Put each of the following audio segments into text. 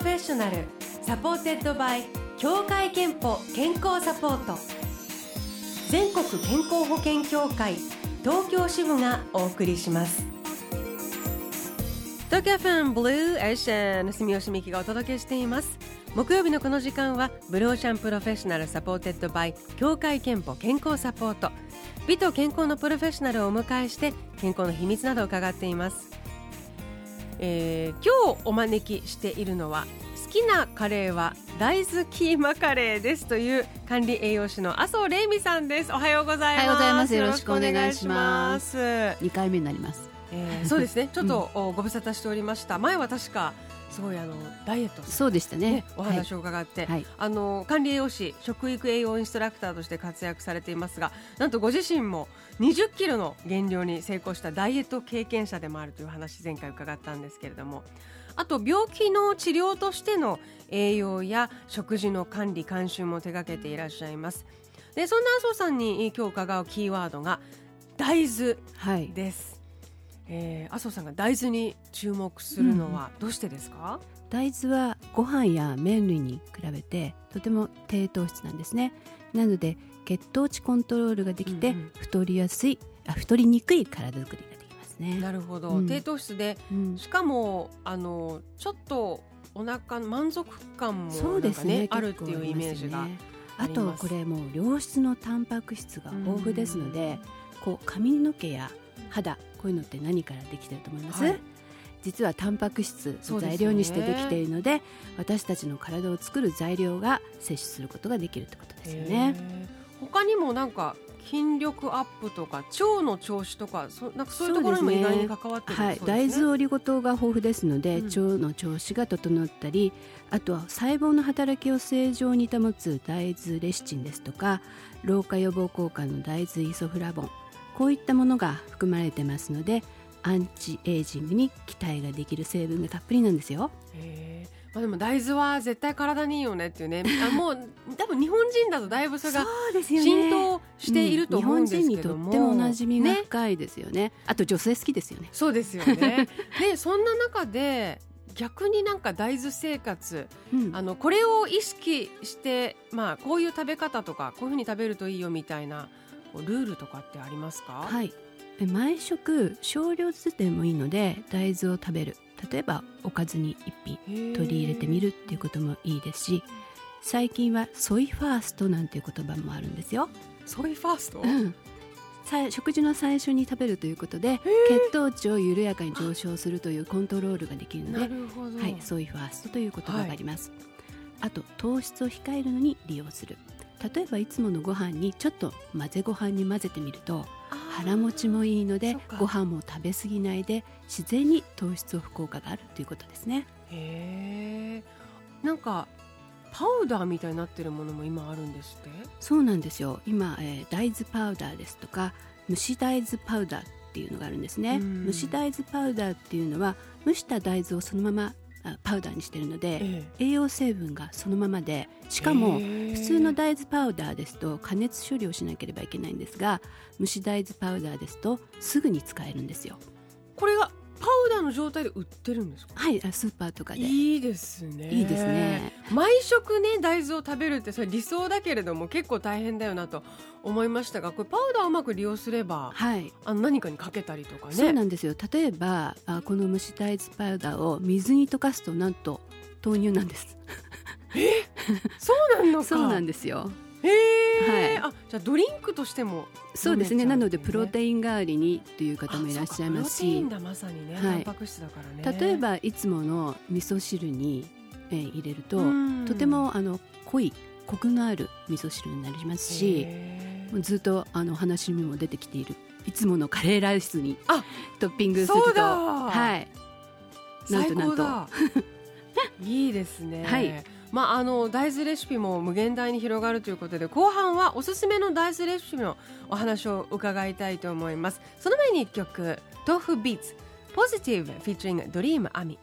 professional supported by 協会けんぽ健康サポート。全国健康保険協会東京支部がお送りします。東京 FMブルーオーシャン住吉美紀がお届けしています。木曜日のこの時間はブルーオーシャン professional supported by 協会けんぽ健康サポート。美と健康のプロフェッショナルをお迎えして健康の秘密などを伺っています。えー、今日お招きしているのは好きなカレーは大豆キーマカレーですという管理栄養士の麻生玲美さんです。おはようございます。ようございます。よろしくお願いします。二回目になります。えー、そうですね。ちょっと、うん、ご無沙汰しておりました。前は確かすごいあのダイエット。そうでしたね、ね、お話を伺って、はい、あの管理栄養士食育栄養インストラクターとして活躍されていますがなんとご自身も20キロの減量に成功したダイエット経験者でもあるという話前回伺ったんですけれども。あと病気の治療としての栄養や食事の管理監修も手掛けていらっしゃいます。でそんな麻生さんに今日伺うキーワードが大豆です、はいえー、麻生さんが大豆に注目するのはどうしてですか、うん、大豆はご飯や麺類に比べてとても低糖質なんですね。なので血糖値コントロールができて、太りやすいあ太りにくい体作りができますね。なるほど、うん、低糖質で、うん、しかもあのちょっとお腹満足感もそうですね、あるっていうイメージがあとこれもう良質のタンパク質が豊富ですので、こう髪の毛や肌こういうのって何からできてると思います、はい、実はタンパク質を材料にしてできているので、ね、私たちの体を作る材料が摂取することができるってことですよね。他にもなんか筋力アップとか腸の調子とかそなんかそういうところにも意外に関わってる、ね、はい、大豆オリゴ糖が豊富ですので、うん、腸の調子が整ったりあとは細胞の働きを正常に保つ大豆レシチンですとか老化予防効果の大豆イソフラボンこういったものが含まれてますのでアンチエイジングに期待ができる成分がたっぷりなんですよ。まあ、でも大豆は絶対体にいいよねっていうね。あもう 多分日本人だとだいぶそれが浸透していると思うんですけども、ねうん、日本人にとっても馴染みが深いですよね、ね、あと女性好きですよね。そうですよね。でそんな中で逆になんか大豆生活、うん、あのこれを意識して、まあ、こういう食べ方とかこういうふうに食べるといいよみたいなルールとかってありますか？はい。毎食少量ずつでもいいので大豆を食べる。例えばおかずに一品取り入れてみるっていうこともいいですし最近はソイファーストなんていう言葉もあるんですよ。ソイファースト、うん、食事の最初に食べるということで血糖値を緩やかに上昇するというコントロールができるのではい、ソイファーストという言葉があります、はい、あと糖質を控えるのに利用する例えばいつものご飯にちょっと混ぜご飯に混ぜてみると腹持ちもいいのでご飯も食べ過ぎないで自然に糖質オフ効果があるということですね。へなんかパウダーみたいになってるものも今あるんですって？そうなんですよ。今、えー、大豆パウダーですとか蒸し大豆パウダーっていうのがあるんですね。蒸し大豆パウダーっていうのは蒸した大豆をそのままパウダーにしてるので、ええ、栄養成分がそのままでしかも普通の大豆パウダーですと加熱処理をしなければいけないんですが蒸し大豆パウダーですとすぐに使えるんですよ。これがパウダーの状態で売ってるんですか？はいスーパーとかで。いいですね。いいですね。毎食ね大豆を食べるってそれ理想だけれども結構大変だよなと思いましたがこれパウダーをうまく利用すれば、はい、あの何かにかけたりとかね。そうなんですよ。例えばあこの蒸し大豆パウダーを水に溶かすとなんと豆乳なんです。え？そうなの そうなんですよへえ、はい、あじゃあドリンクとしても、ね、そうですね。なのでプロテイン代わりにという方もいらっしゃいますし。まさにね、はい、タンパク質だからね。例えばいつもの味噌汁に、えー、入れるととてもあの濃いコクのある味噌汁になりますしずっとあの話にも出てきているいつものカレーライスに トッピングすると。はい。なんとなんと。いいですね。はいまあ、あの大豆レシピも無限大に広がるということで後半はおすすめの大豆レシピのお話を伺いたいと思います。その前に一曲「豆腐ビーツポジティブ featuring ドリームアミ」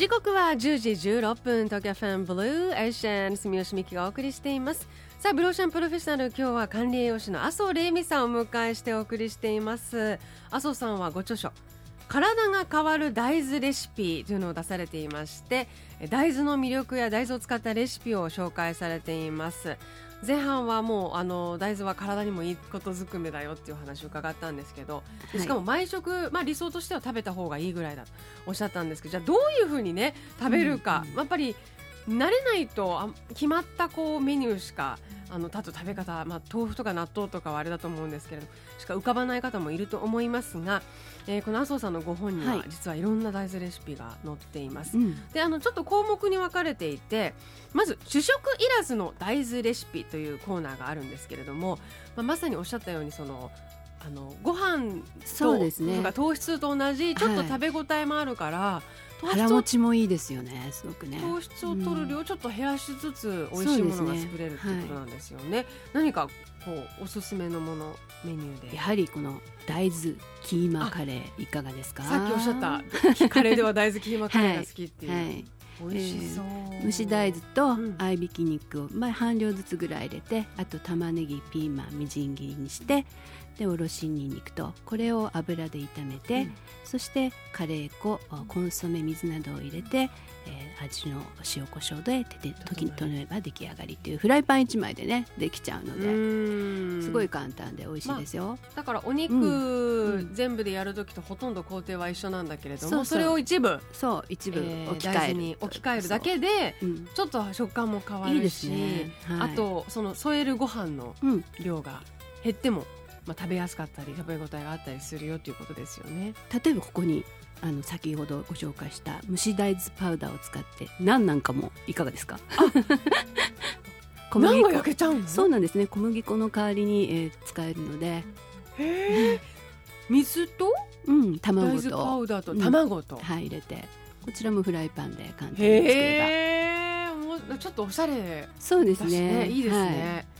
時刻は10時16分東京ファンブルーエーシャン住吉美希がお送りしています。さあブローシャンプロフェッショナル今日は管理栄養士の麻生玲美さんをお迎えしてお送りしています。麻生さんはご著書体が変わる大豆レシピというのを出されていまして。大豆の魅力や大豆を使ったレシピを紹介されています。前半はもうあの大豆は体にもいいことずくめだよっていう話を伺ったんですけど、しかも毎食、まあ、理想としては食べた方がいいぐらいだとおっしゃったんですけどじゃあどういうふうにね食べるか、うんうん、やっぱり慣れないとあ決まったこうメニューしかあのたと食べ方、まあ、豆腐とか納豆とかはあれだと思うんですけれどしか浮かばない方もいると思いますが、えー、この麻生さんのご本には実はいろんな大豆レシピが載っています。はい、であのちょっと項目に分かれていてまず主食いらずの大豆レシピというコーナーがあるんですけれども、まあ、まさにおっしゃったようにそのあのご飯と、ね、糖質と同じちょっと食べ応えもあるから、はい腹持ちもいいですよねすごくね。糖質を取る量ちょっと減らしつつ美味しいものが作れるっていうことなんですよね、ねはい、何かこうおすすめのものメニューで。やはりこの大豆キーマカレーいかがですか？さっきおっしゃったカレーでは大豆キーマカレーが好きっていう、はい。はい美味しそう、えー、蒸し大豆と合いびき肉を、まあ、半量ずつぐらい入れてあと玉ねぎピーマンみじん切りにしてでおろしにんにくとこれを油で炒めて、うん、そしてカレー粉コンソメ水などを入れて、えー、味の塩コショウで手で時に取れば出来上がりっていうフライパン1枚でねできちゃうのですごい簡単で美味しいですよ、まあ、だからお肉、うん、全部でやる時とほとんど工程は一緒なんだけれどもそれを一部そう一部置き換える、に置き換えるだけで、ちょっと食感も変わるし、ね。はい、あとその添えるご飯の量が減ってもまあ、食べやすかったり食べ応えがあったりするよということですよね。例えばここにあの先ほどご紹介した蒸し大豆パウダーを使って何なんかもいかがですか？小麦粉。焼けちゃうそうなんですね。小麦粉の代わりに、えー、使えるので。水と、うん、卵と。パウダーと卵と、うん、はい入れて。こちらもフライパンで簡単に作れば。ちょっとおしゃれ、そうですねいいですね、はい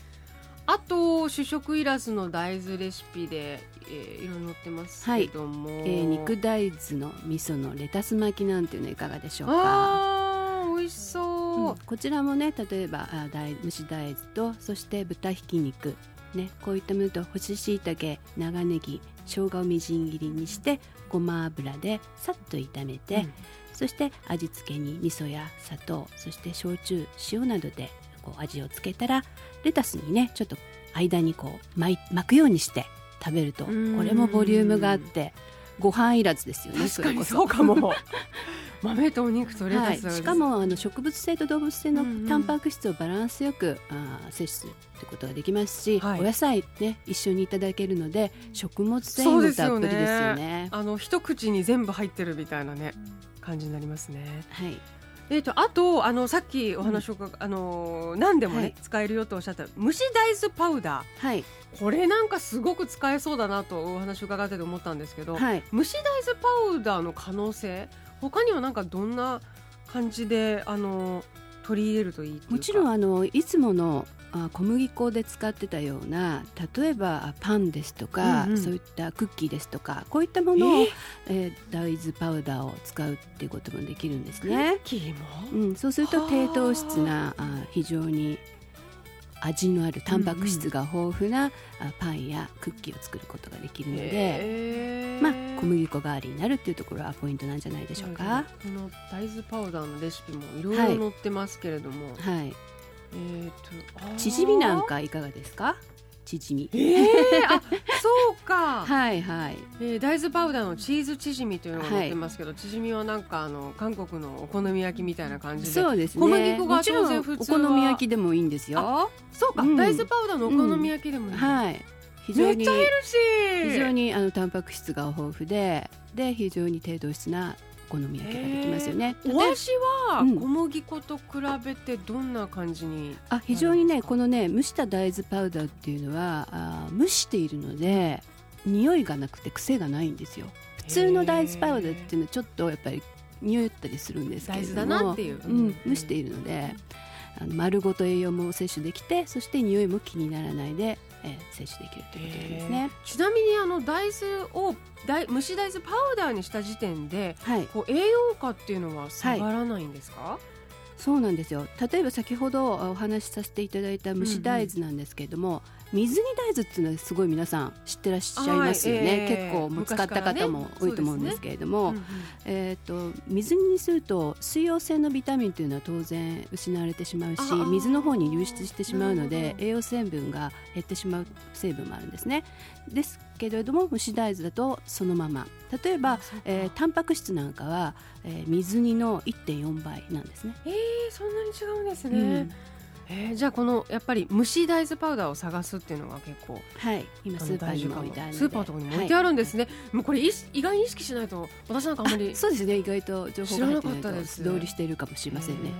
あと主食いらずの大豆レシピで、えー、いろいろ載ってますけども、はい、えー、肉大豆の味噌のレタス巻きなんていうのいかがでしょうか？あ美味しそう、うん、こちらもね例えばあ大蒸し大豆とそして豚ひき肉ね、こういったものと干し椎茸長ネギ生姜をみじん切りにしてごま油でさっと炒めて、うん、そして味付けに味噌や砂糖そして焼酎塩などでこう味をつけたらレタスにねちょっと間にこう巻巻くようにして食べるとこれもボリュームがあってご飯いらずですよね確かにそうかも。豆とお肉とレタス、は。い、しかもあの植物性と動物性のタンパク質をバランスよく、あ摂取ということができますし、はい、お野菜ね一緒にいただけるので食物繊維もたっぷりですよね、ね、あの一口に全部入ってるみたいなね感じになりますね。はいえーと、あとあのさっきお話を、うん、あの何でもね、はい、使えるよとおっしゃった蒸し大豆パウダー、はい、これなんかすごく使えそうだなとお話を伺ってて思ったんですけど、はい、蒸し大豆パウダーの可能性他にはなんかどんな感じであの取り入れるといいもちろんあのいつものあ小麦粉で使ってたような例えばパンですとか、うんうん、そういったクッキーですとかこういったものを、えー、えー、大豆パウダーを使うっていうこともできるんですね。クッキーも、うん、そうすると低糖質なあ。非常に味のあるタンパク質が豊富な、うんうん、パンやクッキーを作ることができるので、まあ、小麦粉代わりになるっていうところはポイントなんじゃないでしょうか。この大豆パウダーのレシピもいろいろ載ってますけれども、はい、はいえーと、チヂミなんかいかがですか？チヂミ。えー、あそうか。はいはい。えー、大豆パウダーのチーズチヂミというのが載ってますけど、はい、チヂミはなんかあの韓国のお好み焼きみたいな感じで。そうですね。小麦粉が当然普通お好み焼きでもいいんですよ。そうか、うん、大豆パウダーのお好み焼きでもいい、うん、はい。非常に。非常にあのタンパク質が豊富で、で非常に低糖質な好み焼きができますよね。お味は小麦粉と比べてどんな感じに、あ非常にねこのね蒸した大豆パウダーっていうのはあ蒸しているので匂いがなくて癖がないんですよ。普通の大豆パウダーっていうのはちょっとやっぱり匂ったりするんですけれども、うんうん蒸しているので。あの丸ごと栄養も摂取できてそして匂いも気にならないで、えー、摂取できるということですね。ちなみにあの大豆を大蒸し大豆パウダーにした時点で、はい、こう栄養価っていうのは下がらないんですか、はいそうなんですよ。例えば先ほどお話しさせていただいた蒸し大豆なんですけれども、うんうん水煮大豆っていうのはすごい皆さん知ってらっしゃいますよね、はいえー、結構もう使った方も多いと思うんですけれども、ね。ね。えっ、ー、と水煮にすると水溶性のビタミンというのは当然失われてしまうし水の方に流出してしまうので栄養成分が減ってしまう成分もあるんですね。ですけれども蒸し大豆だとそのまま。例えば、えー、タンパク質なんかは、えー、水煮の1.4倍なんですね。えー、そんなに違うんですね、うん。えー、じゃあこのやっぱり蒸し大豆パウダーを探すっていうのが結構はい。今スーパーにも置いてあるスーパーとかにも置いてあるんですね、はい、もうこれ意外に意識しないと私なんかあんまりそうですね。意外と情報が入ってないと素通りしているかもしれませんね、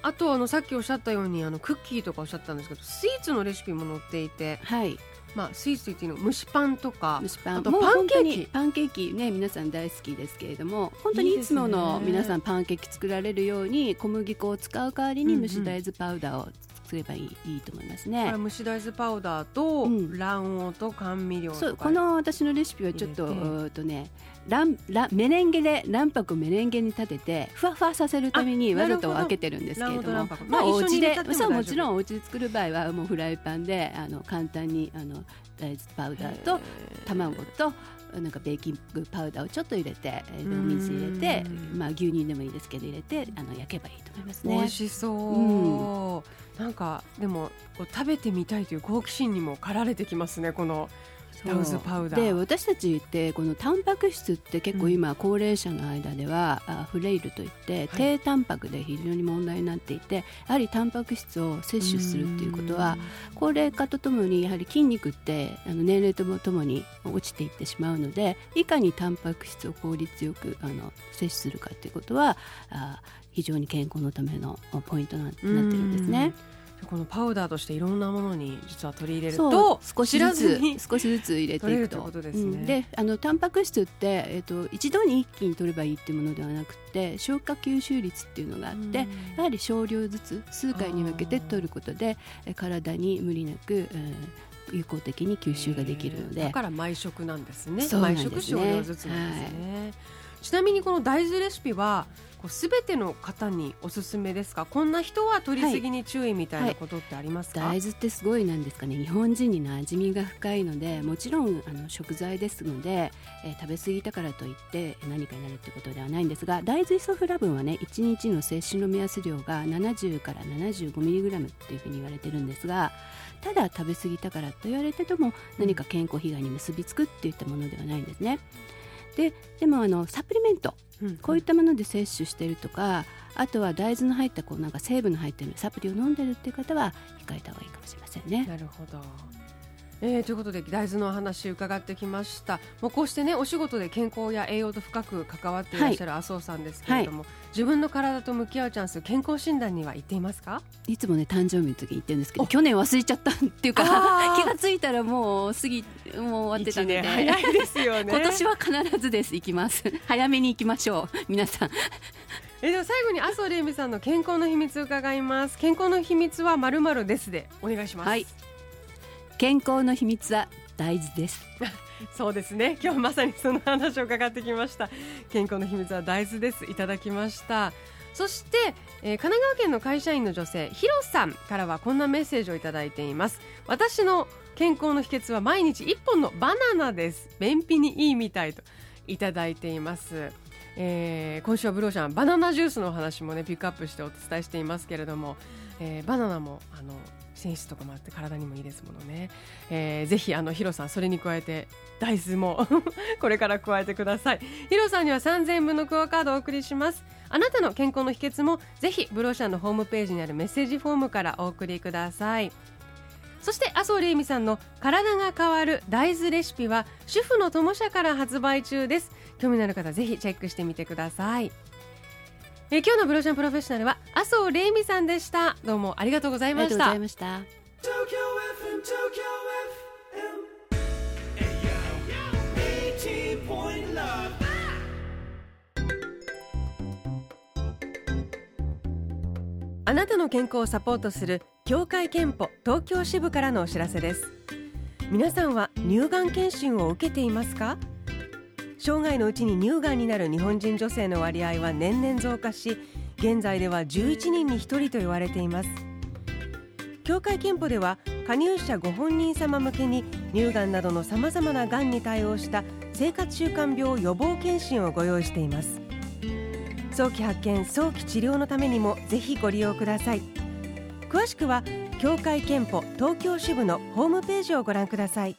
あとあのさっきおっしゃったようにあのクッキーとかおっしゃったんですけどスイーツのレシピも載っていて、はい、まあ、スイーツっていうの蒸しパンとか蒸しパン。とパンケーキ。パンケーキね皆さん大好きですけれども本当にいつもの皆さんパンケーキ作られるように小麦粉を使う代わりに蒸し大豆パウダーをすればいいいいと思いますね。蒸し大豆パウダーと、卵黄と甘味料そうこの私のレシピはちょっとうとねランラメレンゲで卵白メレンゲに立ててふわふわさせるためにわざと分けてるんですけれども。まあお家でそうもちろんお家で作る場合はもうフライパンであの簡単にあの大豆パウダーと卵となんかベーキングパウダーをちょっと入れてお水入れてまあ牛乳でもいいですけど入れてあの焼けばいいと思いますね。美味しそう、うん、なんかでもこう食べてみたいという好奇心にも駆られてきますねこのラウズパウダー。で私たちってこのタンパク質って結構今高齢者の間では、うん、フレイルといって低タンパクで非常に問題になっていて、やはりタンパク質を摂取するっていうことは高齢化とともにやはり筋肉ってあの年齢ともともに落ちていってしまうのでいかにタンパク質を効率よくあの摂取するかということはあ非常に健康のためのポイントになってるんですね。このパウダーとしていろんなものに実は取り入れると少しずつ少しずつ入れていくと。とですね、うん、であのタンパク質って、えーと、一度に一気に取ればいいっていうものではなくて消化吸収率っていうのがあって、やはり少量ずつ数回に分けて取ることで体に無理なく、有効的に吸収ができるので。だから毎食なんですね。毎食少量ずつなんですね、はい、ちなみにこの大豆レシピはすべての方におすすめですか？こんな人は取りすぎに注意みたいなことってありますか、はい。はい、大豆ってすごいなんですかね。日本人に馴染みが深いのでもちろんあの食材ですので、えー、食べ過ぎたからといって何かになるってことではないんですが大豆イソフラボンはね1日の摂取の目安量が70から 75mg っていうふうに言われてるんですがただ食べ過ぎたからと言われてても何か健康被害に結びつくっていったものではないんですね。ででもあのサプリメントこういったもので摂取しているとかあとは大豆の入ったこうなんか成分の入っているサプリを飲んでるっていう方は控えた方がいいかもしれませんね。なるほどえー、ということで大豆のお話伺ってきました。もうこうしてねお仕事で健康や栄養と深く関わっていらっしゃる麻生さんですけれども、はい、自分の体と向き合うチャンス健康診断には行っていますか？いつもね誕生日の時に行ってるんですけど去年忘れちゃったっていうか 気がついたらもう過ぎもう終わってたんで早いですよね。今年は必ずです行きます。早めに行きましょう皆さん。えでは最後に麻生玲美さんの健康の秘密伺います。健康の秘密はまるまるですでお願いします。はい健康の秘密は大豆です。そうですね。今日まさにその話を伺ってきました。健康の秘密は大豆です。いただきました。そして、えー、神奈川県の会社員の女性ひろさんからはこんなメッセージをいただいています。私の健康の秘訣は毎日1本のバナナです。便秘にいいみたいといただいています。えー、今週はブローシャンバナナジュースのお話もねピックアップしてお伝えしていますけれども、えー、バナナもあの選手とかもあって体にもいいですものね、えー、ぜひあのヒロさんそれに加えて大豆も これから加えてください。ヒロさんには3000円分のクオカードをお送りします。あなたの健康の秘訣もぜひブローシャンのホームページにあるメッセージフォームからお送りください。そして麻生玲美さんの体が変わる大豆レシピは主婦の友社から発売中です。興味のある方ぜひチェックしてみてください。え今日のブローシャンプロフェッショナルは麻生玲美さんでした。どうもありがとうございました。ありがとうございました。あなたの健康をサポートする協会憲法東京支部からのお知らせです。皆さんは乳がん検診を受けていますか？生涯のうちに乳がんになる日本人女性の割合は年々増加し現在では11人に1人と言われています。協会憲法では加入者ご本人様向けに乳がんなどのさまざまながんに対応した生活習慣病予防検診をご用意しています。早期発見早期治療のためにもぜひご利用ください。詳しくは協会けんぽ東京支部のホームページをご覧ください。